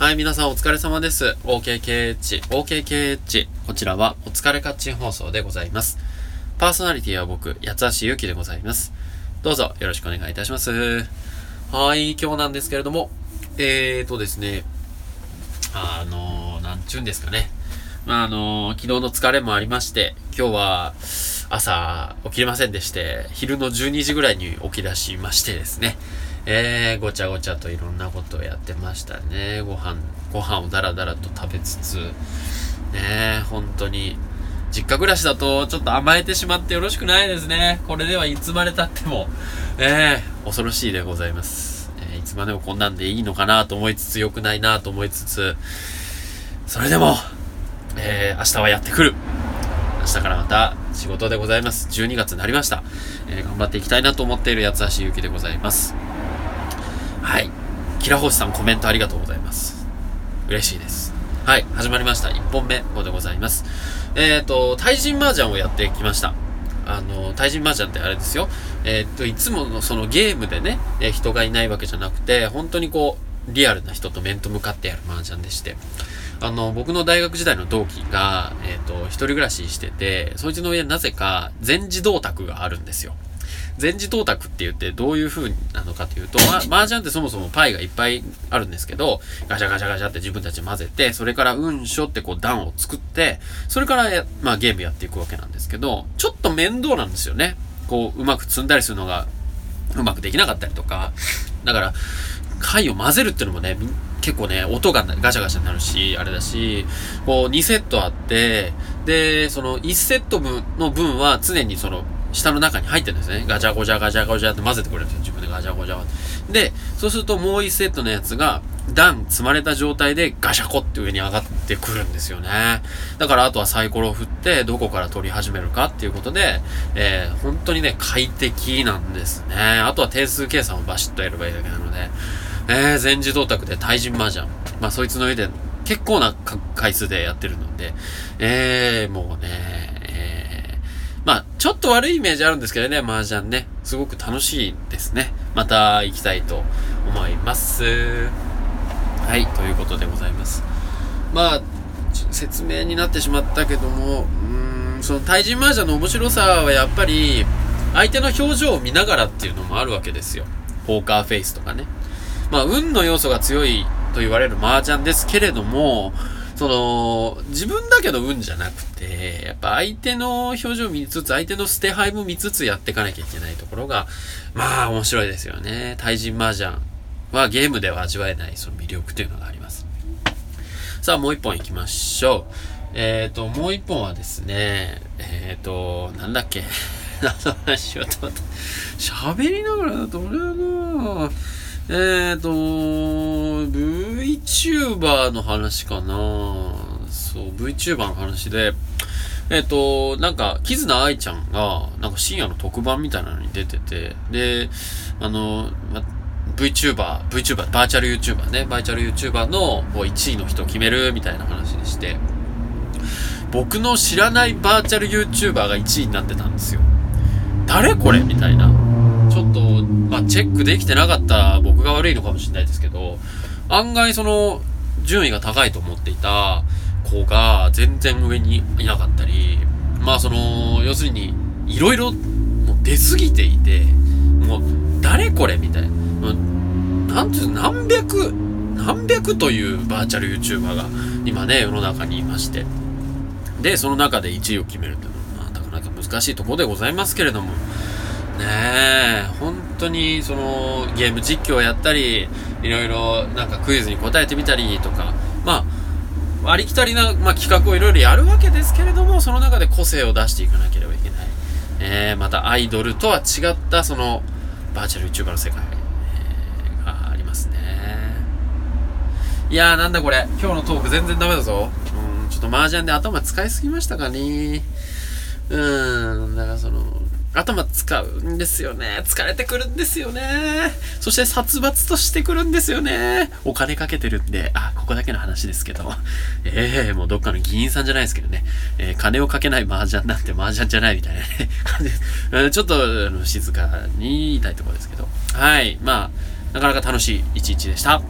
はい、皆さんお疲れ様です。OKKH、OKKH。こちらはお疲れカッチン放送でございます。パーソナリティは僕、八橋ゆきでございます。どうぞよろしくお願いいたします。はい、今日なんですけれども、えーとですね、あの、なんちゅうんですかね。まあ、あの、昨日の疲れもありまして、今日は朝起きれませんでして、昼の12時ぐらいに起き出しましてですね、えー、ごちゃごちゃといろんなことをやってましたね。ご飯、ご飯をだらだらと食べつつ、ね本当に、実家暮らしだとちょっと甘えてしまってよろしくないですね。これではいつまで経っても、え、恐ろしいでございます。えーいつまでもこんなんでいいのかなと思いつつ、良くないなと思いつつ、それでも、えー、明日はやってくる。明日からまた仕事でございます。12月になりました。えー頑張っていきたいなと思っている八橋ゆきでございます。はい。キラホシさんコメントありがとうございます。嬉しいです。はい。始まりました。1本目ここでございます。えっ、と、対人麻雀をやってきました。あの、対人麻雀ってあれですよ。えっ、と、いつものそのゲームでね、え人がいないわけじゃなくて、本当にこう、リアルな人と面と向かってやる麻雀でして。あの、僕の大学時代の同期が、えっ、と、一人暮らししてて、そいつの家なぜか全自動卓があるんですよ。全自動卓って言ってどういう風なのかというと、ま、麻雀ってそもそもパイがいっぱいあるんですけど、ガシャガシャガシャって自分たち混ぜて、それから運書ってこう段を作って、それから、まあゲームやっていくわけなんですけど、ちょっと面倒なんですよね。こう、うまく積んだりするのがうまくできなかったりとか、だから、貝を混ぜるっていうのもね、結構ね、音がガチャガチャになるし、あれだし、こう2セットあって、で、その1セット分の分は常にその下の中に入ってるんですね。ガチャゴチャガチャゴチャって混ぜてくれるんですよ。自分でガチャゴチャは。で、そうするともう1セットのやつが段積まれた状態でガシャコって上に上がってくるんですよね。だからあとはサイコロを振ってどこから取り始めるかっていうことで、えー、本当にね、快適なんですね。あとは定数計算をバシッとやればいいだけなので、えー、全自動卓で対人麻雀。まあそいつの上で結構な回数でやってるので、えー、もうね、え、まあちょっと悪いイメージあるんですけどね、麻雀ね。すごく楽しいですね。また行きたいと思います。はい、ということでございます。まあ、説明になってしまったけども、うん、その対人麻雀の面白さはやっぱり、相手の表情を見ながらっていうのもあるわけですよ。ポーカーフェイスとかね。まあ、運の要素が強いと言われる麻雀ですけれども、その、自分だけの運じゃなくて、やっぱ相手の表情を見つつ、相手の捨て牌も見つつやっていかなきゃいけないところが、まあ面白いですよね。対人麻雀はゲームでは味わえないその魅力というのがあります。さあ、もう一本行きましょう。えっ、ー、と、もう一本はですね、えっ、ー、と、なんだっけ。何の話をと思った。喋りながらだと俺はなえっ、ー、と、VTuber の話かなそう、VTuber の話で、えっ、と、なんか、キズナアイちゃんが、なんか深夜の特番みたいなのに出てて、で、あの、ま、VTuber、VTuber、バーチャル YouTuber ね、バーチャル YouTuber の1位の人を決めるみたいな話でして、僕の知らないバーチャル YouTuber が1位になってたんですよ。誰これ？みたいな。ちょっと、まあ、チェックできてなかった僕が悪いのかもしれないですけど、案外その、順位が高いと思っていた子が全然上にいなかったり、まあその、要するに、いろいろもう出すぎていて、もう、誰これ？みたいな。なんていう何百、何百というバーチャル YouTuber が今ね、世の中にいまして。で、その中で1位を決めるっていうのは、まあ、なかなか難しいところでございますけれども、ねえ、本当にそのゲーム実況をやったり、いろいろなんかクイズに答えてみたりとか、まあ、ありきたりな、まあ、企画をいろいろやるわけですけれども、その中で個性を出していかなければいけない。えー、またアイドルとは違ったそのバーチャル YouTuber の世界、えーがありますね。いやーなんだこれ、今日のトーク全然ダメだぞ。うん、ちょっと麻雀で頭使いすぎましたかね。うーん、だからその、頭使うんですよね。疲れてくるんですよね。そして殺伐としてくるんですよね。お金かけてるんで、あ、ここだけの話ですけど。ええー、もうどっかの議員さんじゃないですけどね。えー、金をかけない麻雀なんて麻雀じゃないみたいなね、感じです。ちょっと、あの、静かに言いたいところですけど。はい。まあ、なかなか楽しい一日でした。